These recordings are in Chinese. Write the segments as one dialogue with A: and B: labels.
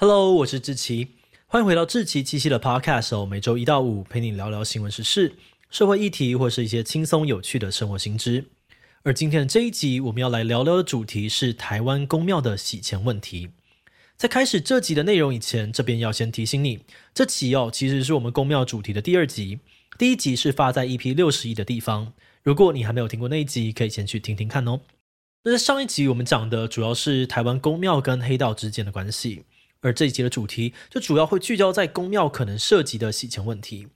A: Hello，我是志奇，欢迎回到志奇七夕的 Podcast 哦。每周一到五陪你聊聊新闻时事、社会议题，或是一些轻松有趣的生活新知。而今天的这一集，我们要来聊聊的主题是台湾宫庙的洗钱问题。在开始这集的内容以前，这边要先提醒你，这集哦其实是我们宫庙主题的第二集，第一集是发在 EP 六十一的地方。如果你还没有听过那一集，可以先去听听看哦。那在上一集我们讲的主要是台湾宫庙跟黑道之间的关系。而这一集的主题就主要会聚焦在公庙可能涉及的洗钱问题。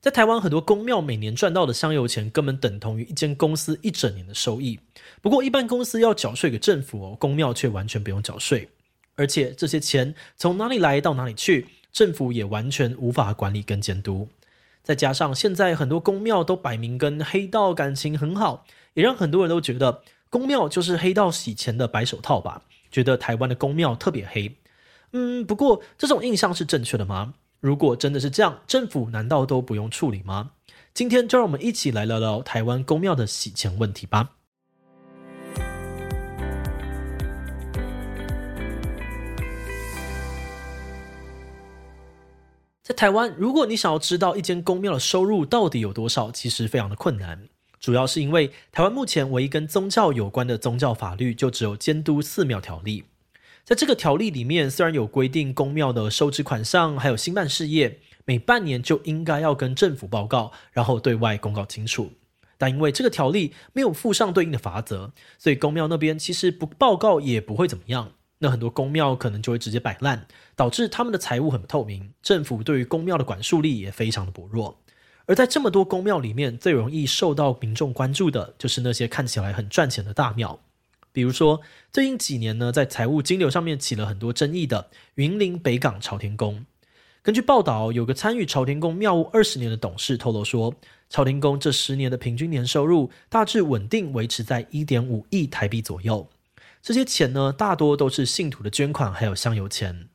A: 在台湾，很多公庙每年赚到的香油钱根本等同于一间公司一整年的收益。不过，一般公司要缴税给政府哦，公庙却完全不用缴税。而且，这些钱从哪里来到哪里去，政府也完全无法管理跟监督。再加上现在很多公庙都摆明跟黑道感情很好，也让很多人都觉得公庙就是黑道洗钱的白手套吧，觉得台湾的公庙特别黑。嗯，不过这种印象是正确的吗？如果真的是这样，政府难道都不用处理吗？今天就让我们一起来聊聊台湾公庙的洗钱问题吧。在台湾，如果你想要知道一间公庙的收入到底有多少，其实非常的困难。主要是因为台湾目前唯一跟宗教有关的宗教法律，就只有监督寺庙条例。在这个条例里面，虽然有规定公庙的收支款项，还有兴办事业，每半年就应该要跟政府报告，然后对外公告清楚。但因为这个条例没有附上对应的法则，所以公庙那边其实不报告也不会怎么样。那很多公庙可能就会直接摆烂，导致他们的财务很不透明，政府对于公庙的管束力也非常的薄弱。而在这么多公庙里面，最容易受到民众关注的就是那些看起来很赚钱的大庙。比如说，最近几年呢，在财务金流上面起了很多争议的云林北港朝天宫。根据报道，有个参与朝天宫庙务二十年的董事透露说，朝天宫这十年的平均年收入大致稳定维持在一点五亿台币左右。这些钱呢，大多都是信徒的捐款还有香油钱。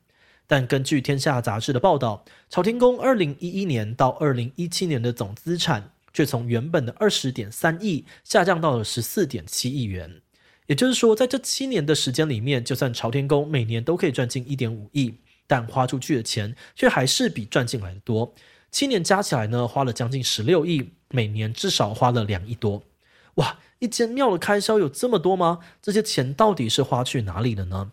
A: 但根据《天下》杂志的报道，朝天宫二零一一年到二零一七年的总资产却从原本的二十点三亿下降到了十四点七亿元。也就是说，在这七年的时间里面，就算朝天宫每年都可以赚进一点五亿，但花出去的钱却还是比赚进来的多。七年加起来呢，花了将近十六亿，每年至少花了两亿多。哇，一间庙的开销有这么多吗？这些钱到底是花去哪里了呢？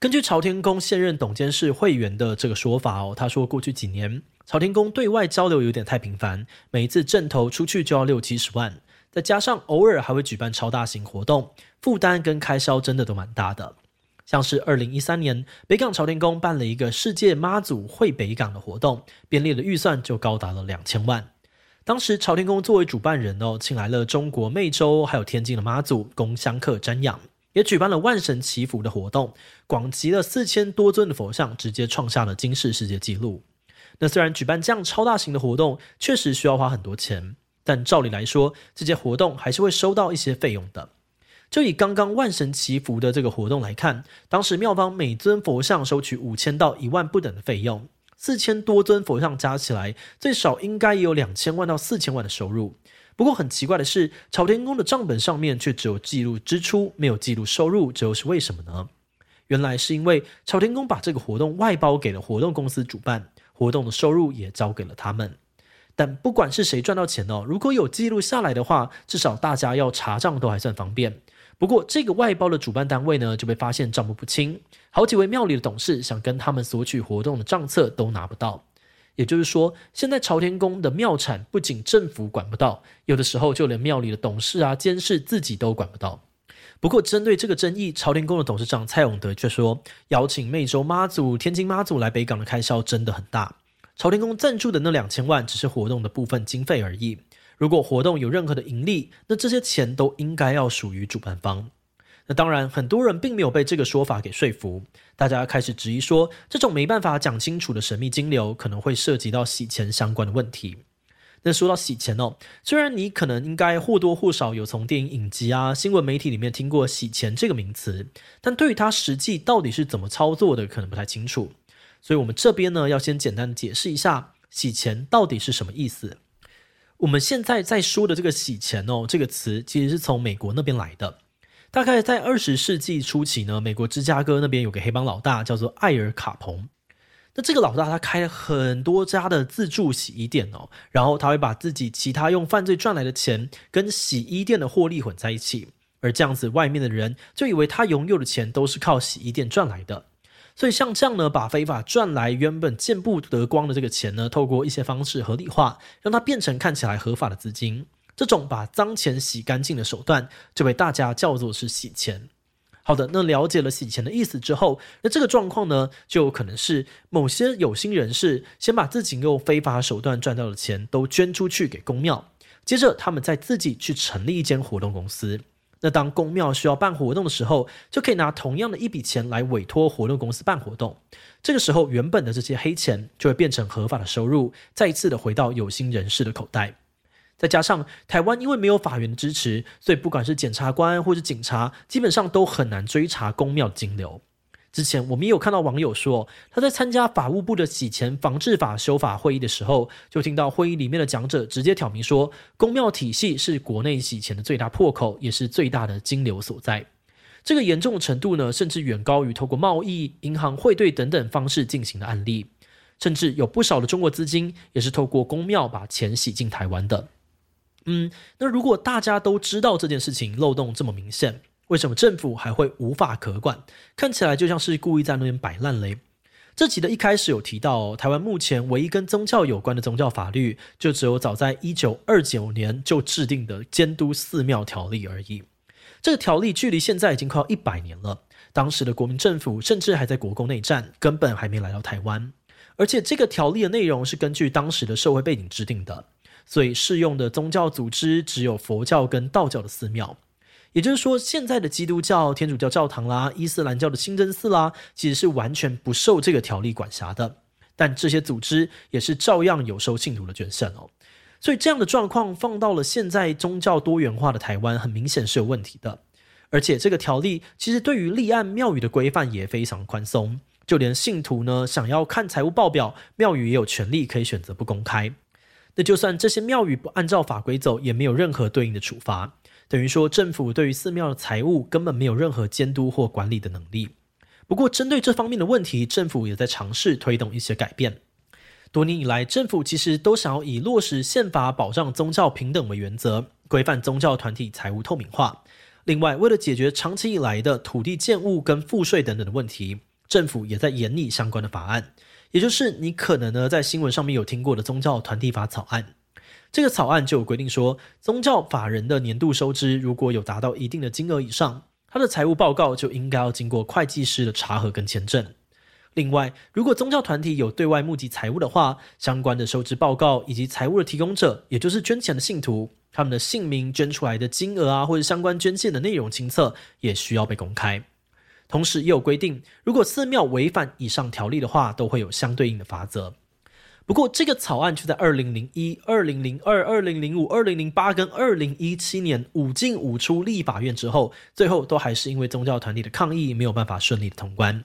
A: 根据朝天宫现任董监事会员的这个说法哦，他说过去几年朝天宫对外交流有点太频繁，每一次正头出去就要六七十万。再加上偶尔还会举办超大型活动，负担跟开销真的都蛮大的。像是二零一三年北港朝天宫办了一个世界妈祖会北港的活动，编列的预算就高达了两千万。当时朝天宫作为主办人哦，请来了中国湄洲还有天津的妈祖供香客瞻仰，也举办了万神祈福的活动，广集了四千多尊的佛像，直接创下了金氏世界纪录。那虽然举办这样超大型的活动确实需要花很多钱。但照理来说，这些活动还是会收到一些费用的。就以刚刚万神祈福的这个活动来看，当时庙方每尊佛像收取五千到一万不等的费用，四千多尊佛像加起来，最少应该也有两千万到四千万的收入。不过很奇怪的是，朝天宫的账本上面却只有记录支出，没有记录收入，这又是为什么呢？原来是因为朝天宫把这个活动外包给了活动公司主办，活动的收入也交给了他们。但不管是谁赚到钱哦，如果有记录下来的话，至少大家要查账都还算方便。不过这个外包的主办单位呢，就被发现账目不清，好几位庙里的董事想跟他们索取活动的账册都拿不到。也就是说，现在朝天宫的庙产不仅政府管不到，有的时候就连庙里的董事啊、监事自己都管不到。不过针对这个争议，朝天宫的董事长蔡永德却说，邀请湄洲妈祖、天津妈祖来北港的开销真的很大。朝天宫赞助的那两千万只是活动的部分经费而已。如果活动有任何的盈利，那这些钱都应该要属于主办方。那当然，很多人并没有被这个说法给说服，大家开始质疑说，这种没办法讲清楚的神秘金流可能会涉及到洗钱相关的问题。那说到洗钱哦，虽然你可能应该或多或少有从电影影集啊、新闻媒体里面听过洗钱这个名词，但对于它实际到底是怎么操作的，可能不太清楚。所以，我们这边呢，要先简单的解释一下洗钱到底是什么意思。我们现在在说的这个洗钱哦，这个词其实是从美国那边来的。大概在二十世纪初期呢，美国芝加哥那边有个黑帮老大叫做艾尔卡彭。那这个老大他开了很多家的自助洗衣店哦，然后他会把自己其他用犯罪赚来的钱跟洗衣店的获利混在一起，而这样子外面的人就以为他拥有的钱都是靠洗衣店赚来的。所以像这样呢，把非法赚来原本见不得光的这个钱呢，透过一些方式合理化，让它变成看起来合法的资金，这种把脏钱洗干净的手段，就被大家叫做是洗钱。好的，那了解了洗钱的意思之后，那这个状况呢，就有可能是某些有心人士先把自己用非法手段赚到的钱都捐出去给公庙，接着他们再自己去成立一间活动公司。那当公庙需要办活动的时候，就可以拿同样的一笔钱来委托活动公司办活动。这个时候，原本的这些黑钱就会变成合法的收入，再一次的回到有心人士的口袋。再加上台湾因为没有法源的支持，所以不管是检察官或是警察，基本上都很难追查公庙的金流。之前我们也有看到网友说，他在参加法务部的洗钱防治法修法会议的时候，就听到会议里面的讲者直接挑明说，公庙体系是国内洗钱的最大破口，也是最大的金流所在。这个严重程度呢，甚至远高于透过贸易、银行汇兑等等方式进行的案例，甚至有不少的中国资金也是透过公庙把钱洗进台湾的。嗯，那如果大家都知道这件事情漏洞这么明显，为什么政府还会无法可管？看起来就像是故意在那边摆烂嘞。这集的一开始有提到，台湾目前唯一跟宗教有关的宗教法律，就只有早在一九二九年就制定的监督寺庙条例而已。这个条例距离现在已经快要一百年了，当时的国民政府甚至还在国共内战，根本还没来到台湾。而且这个条例的内容是根据当时的社会背景制定的。所以适用的宗教组织只有佛教跟道教的寺庙，也就是说，现在的基督教、天主教教堂啦、伊斯兰教的清真寺啦，其实是完全不受这个条例管辖的。但这些组织也是照样有收信徒的捐献哦。所以这样的状况放到了现在宗教多元化的台湾，很明显是有问题的。而且这个条例其实对于立案庙宇的规范也非常宽松，就连信徒呢想要看财务报表，庙宇也有权利可以选择不公开。那就算这些庙宇不按照法规走，也没有任何对应的处罚，等于说政府对于寺庙的财务根本没有任何监督或管理的能力。不过，针对这方面的问题，政府也在尝试推动一些改变。多年以来，政府其实都想要以落实宪法保障宗教平等为原则，规范宗教团体财务透明化。另外，为了解决长期以来的土地建物跟赋税等等的问题，政府也在研拟相关的法案。也就是你可能呢在新闻上面有听过的宗教团体法草案，这个草案就有规定说，宗教法人的年度收支如果有达到一定的金额以上，他的财务报告就应该要经过会计师的查核跟签证。另外，如果宗教团体有对外募集财物的话，相关的收支报告以及财物的提供者，也就是捐钱的信徒，他们的姓名、捐出来的金额啊，或者相关捐献的内容清册，也需要被公开。同时也有规定，如果寺庙违反以上条例的话，都会有相对应的罚则。不过，这个草案却在二零零一、二零零二、二零零五、二零零八跟二零一七年五进五出立法院之后，最后都还是因为宗教团体的抗议，没有办法顺利的通关。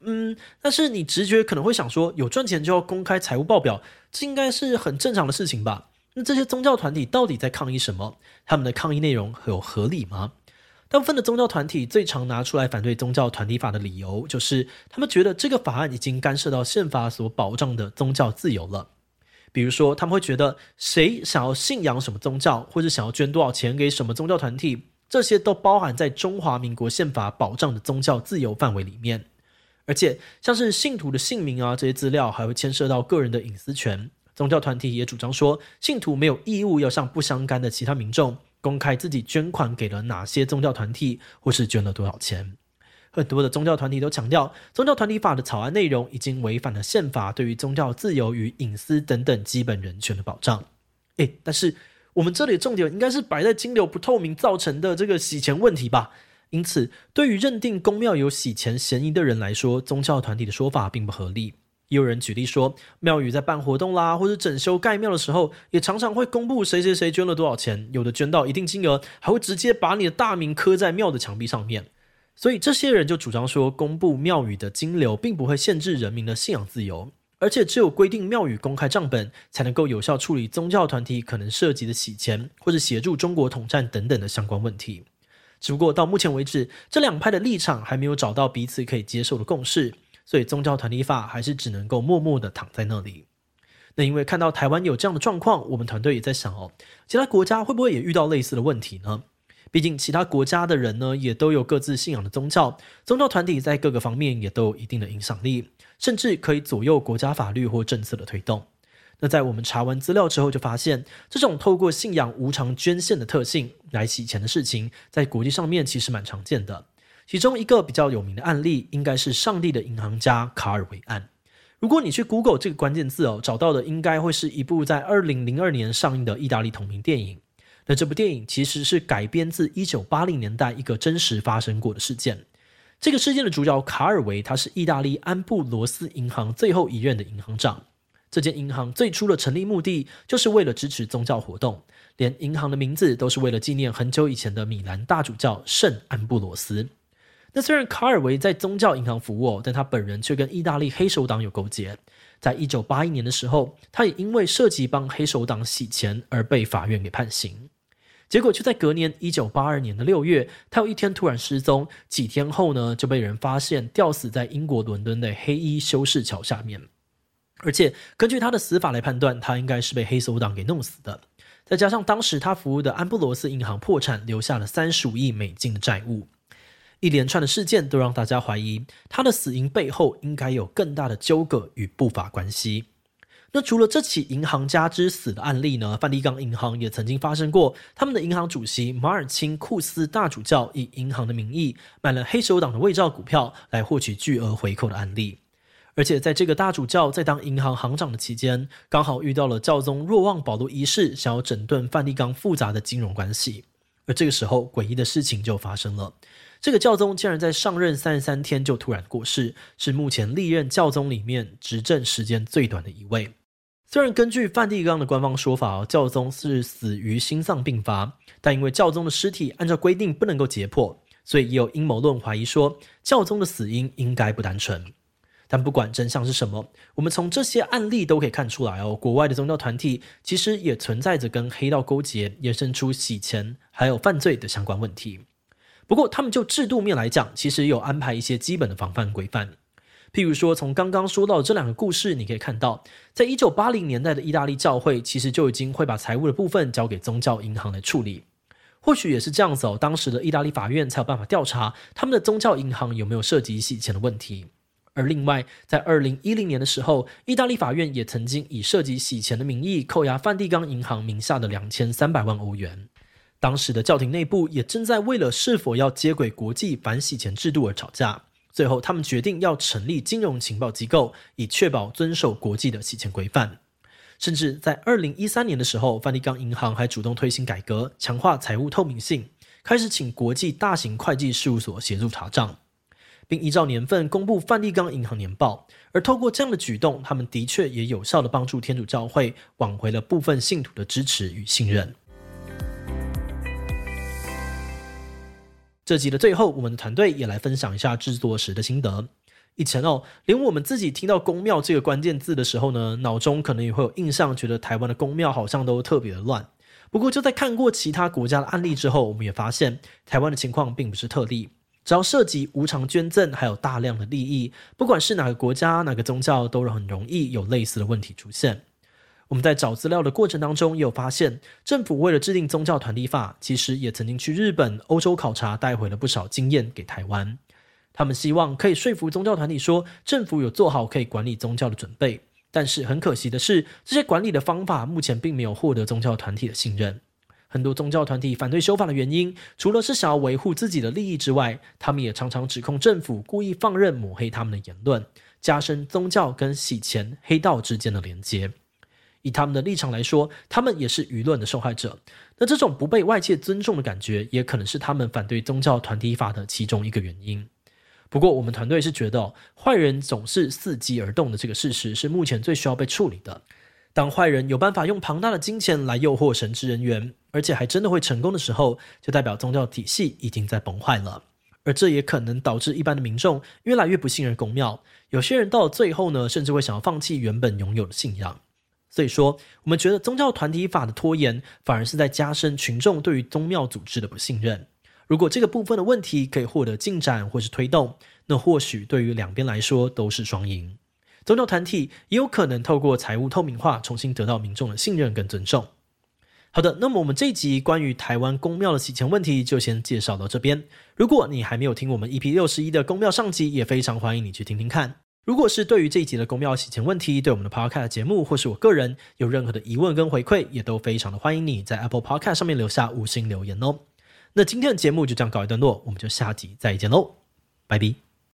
A: 嗯，但是你直觉可能会想说，有赚钱就要公开财务报表，这应该是很正常的事情吧？那这些宗教团体到底在抗议什么？他们的抗议内容有合理吗？大部分的宗教团体最常拿出来反对宗教团体法的理由，就是他们觉得这个法案已经干涉到宪法所保障的宗教自由了。比如说，他们会觉得谁想要信仰什么宗教，或者想要捐多少钱给什么宗教团体，这些都包含在中华民国宪法保障的宗教自由范围里面。而且，像是信徒的姓名啊，这些资料还会牵涉到个人的隐私权。宗教团体也主张说，信徒没有义务要向不相干的其他民众。公开自己捐款给了哪些宗教团体，或是捐了多少钱。很多的宗教团体都强调，宗教团体法的草案内容已经违反了宪法对于宗教自由与隐私等等基本人权的保障。诶，但是我们这里重点应该是摆在金流不透明造成的这个洗钱问题吧？因此，对于认定公庙有洗钱嫌疑的人来说，宗教团体的说法并不合理。也有人举例说，庙宇在办活动啦，或者整修盖庙的时候，也常常会公布谁谁谁捐了多少钱，有的捐到一定金额，还会直接把你的大名刻在庙的墙壁上面。所以这些人就主张说，公布庙宇的金流并不会限制人民的信仰自由，而且只有规定庙宇公开账本，才能够有效处理宗教团体可能涉及的洗钱或者协助中国统战等等的相关问题。只不过到目前为止，这两派的立场还没有找到彼此可以接受的共识，所以宗教团体法还是只能够默默的躺在那里。那因为看到台湾有这样的状况，我们团队也在想哦，其他国家会不会也遇到类似的问题呢？毕竟其他国家的人呢，也都有各自信仰的宗教，宗教团体在各个方面也都有一定的影响力，甚至可以左右国家法律或政策的推动。那在我们查完资料之后，就发现这种透过信仰无偿捐献的特性来洗钱的事情，在国际上面其实蛮常见的。其中一个比较有名的案例，应该是“上帝的银行家”卡尔维案。如果你去 Google 这个关键字哦，找到的应该会是一部在二零零二年上映的意大利同名电影。那这部电影其实是改编自一九八零年代一个真实发生过的事件。这个事件的主角卡尔维，他是意大利安布罗斯银行最后一任的银行长。这间银行最初的成立目的就是为了支持宗教活动，连银行的名字都是为了纪念很久以前的米兰大主教圣安布罗斯。那虽然卡尔维在宗教银行服务，但他本人却跟意大利黑手党有勾结。在一九八一年的时候，他也因为涉及帮黑手党洗钱而被法院给判刑。结果就在隔年一九八二年的六月，他有一天突然失踪，几天后呢就被人发现吊死在英国伦敦的黑衣修士桥下面。而且根据他的死法来判断，他应该是被黑手党给弄死的。再加上当时他服务的安布罗斯银行破产，留下了三十五亿美金的债务，一连串的事件都让大家怀疑他的死因背后应该有更大的纠葛与不法关系。那除了这起银行家之死的案例呢，梵蒂冈银行也曾经发生过，他们的银行主席马尔钦库斯大主教以银行的名义买了黑手党的伪造股票来获取巨额回扣的案例。而且在这个大主教在当银行行长的期间，刚好遇到了教宗若望保禄一世想要整顿梵蒂冈复杂的金融关系，而这个时候诡异的事情就发生了，这个教宗竟然在上任三十三天就突然过世，是目前历任教宗里面执政时间最短的一位。虽然根据梵蒂冈的官方说法哦，教宗是死于心脏病发，但因为教宗的尸体按照规定不能够解剖，所以也有阴谋论怀疑说教宗的死因应该不单纯。但不管真相是什么，我们从这些案例都可以看出来哦，国外的宗教团体其实也存在着跟黑道勾结、衍生出洗钱还有犯罪的相关问题。不过，他们就制度面来讲，其实有安排一些基本的防范规范。譬如说，从刚刚说到这两个故事，你可以看到，在一九八零年代的意大利教会，其实就已经会把财务的部分交给宗教银行来处理。或许也是这样子哦，当时的意大利法院才有办法调查他们的宗教银行有没有涉及洗钱的问题。而另外，在二零一零年的时候，意大利法院也曾经以涉及洗钱的名义扣押梵蒂冈银行名下的两千三百万欧元。当时的教廷内部也正在为了是否要接轨国际反洗钱制度而吵架。最后，他们决定要成立金融情报机构，以确保遵守国际的洗钱规范。甚至在二零一三年的时候，梵蒂冈银行还主动推行改革，强化财务透明性，开始请国际大型会计事务所协助查账，并依照年份公布梵蒂冈银行年报。而透过这样的举动，他们的确也有效地帮助天主教会挽回了部分信徒的支持与信任。这集的最后，我们的团队也来分享一下制作时的心得。以前哦，连我们自己听到宫庙这个关键字的时候呢，脑中可能也会有印象，觉得台湾的宫庙好像都特别的乱。不过，就在看过其他国家的案例之后，我们也发现台湾的情况并不是特例。只要涉及无偿捐赠，还有大量的利益，不管是哪个国家、哪个宗教，都很容易有类似的问题出现。我们在找资料的过程当中，也有发现，政府为了制定宗教团体法，其实也曾经去日本、欧洲考察，带回了不少经验给台湾。他们希望可以说服宗教团体说，政府有做好可以管理宗教的准备。但是很可惜的是，这些管理的方法目前并没有获得宗教团体的信任。很多宗教团体反对修法的原因，除了是想要维护自己的利益之外，他们也常常指控政府故意放任抹黑他们的言论，加深宗教跟洗钱黑道之间的连接。以他们的立场来说，他们也是舆论的受害者。那这种不被外界尊重的感觉，也可能是他们反对宗教团体法的其中一个原因。不过，我们团队是觉得，坏人总是伺机而动的这个事实，是目前最需要被处理的。当坏人有办法用庞大的金钱来诱惑神职人员，而且还真的会成功的时候，就代表宗教体系已经在崩坏了。而这也可能导致一般的民众越来越不信任宫庙。有些人到了最后呢，甚至会想要放弃原本拥有的信仰。所以说，我们觉得宗教团体法的拖延，反而是在加深群众对于宗庙组织的不信任。如果这个部分的问题可以获得进展或是推动，那或许对于两边来说都是双赢。宗教团体也有可能透过财务透明化，重新得到民众的信任跟尊重。好的，那么我们这一集关于台湾公庙的洗钱问题就先介绍到这边。如果你还没有听我们 EP 六十一的公庙上集，也非常欢迎你去听听看。如果是对于这一集的公庙洗钱问题，对我们的 Podcast 节目或是我个人有任何的疑问跟回馈，也都非常的欢迎你在 Apple Podcast 上面留下五星留言哦。那今天的节目就这样告一段落，我们就下集再见喽，拜拜。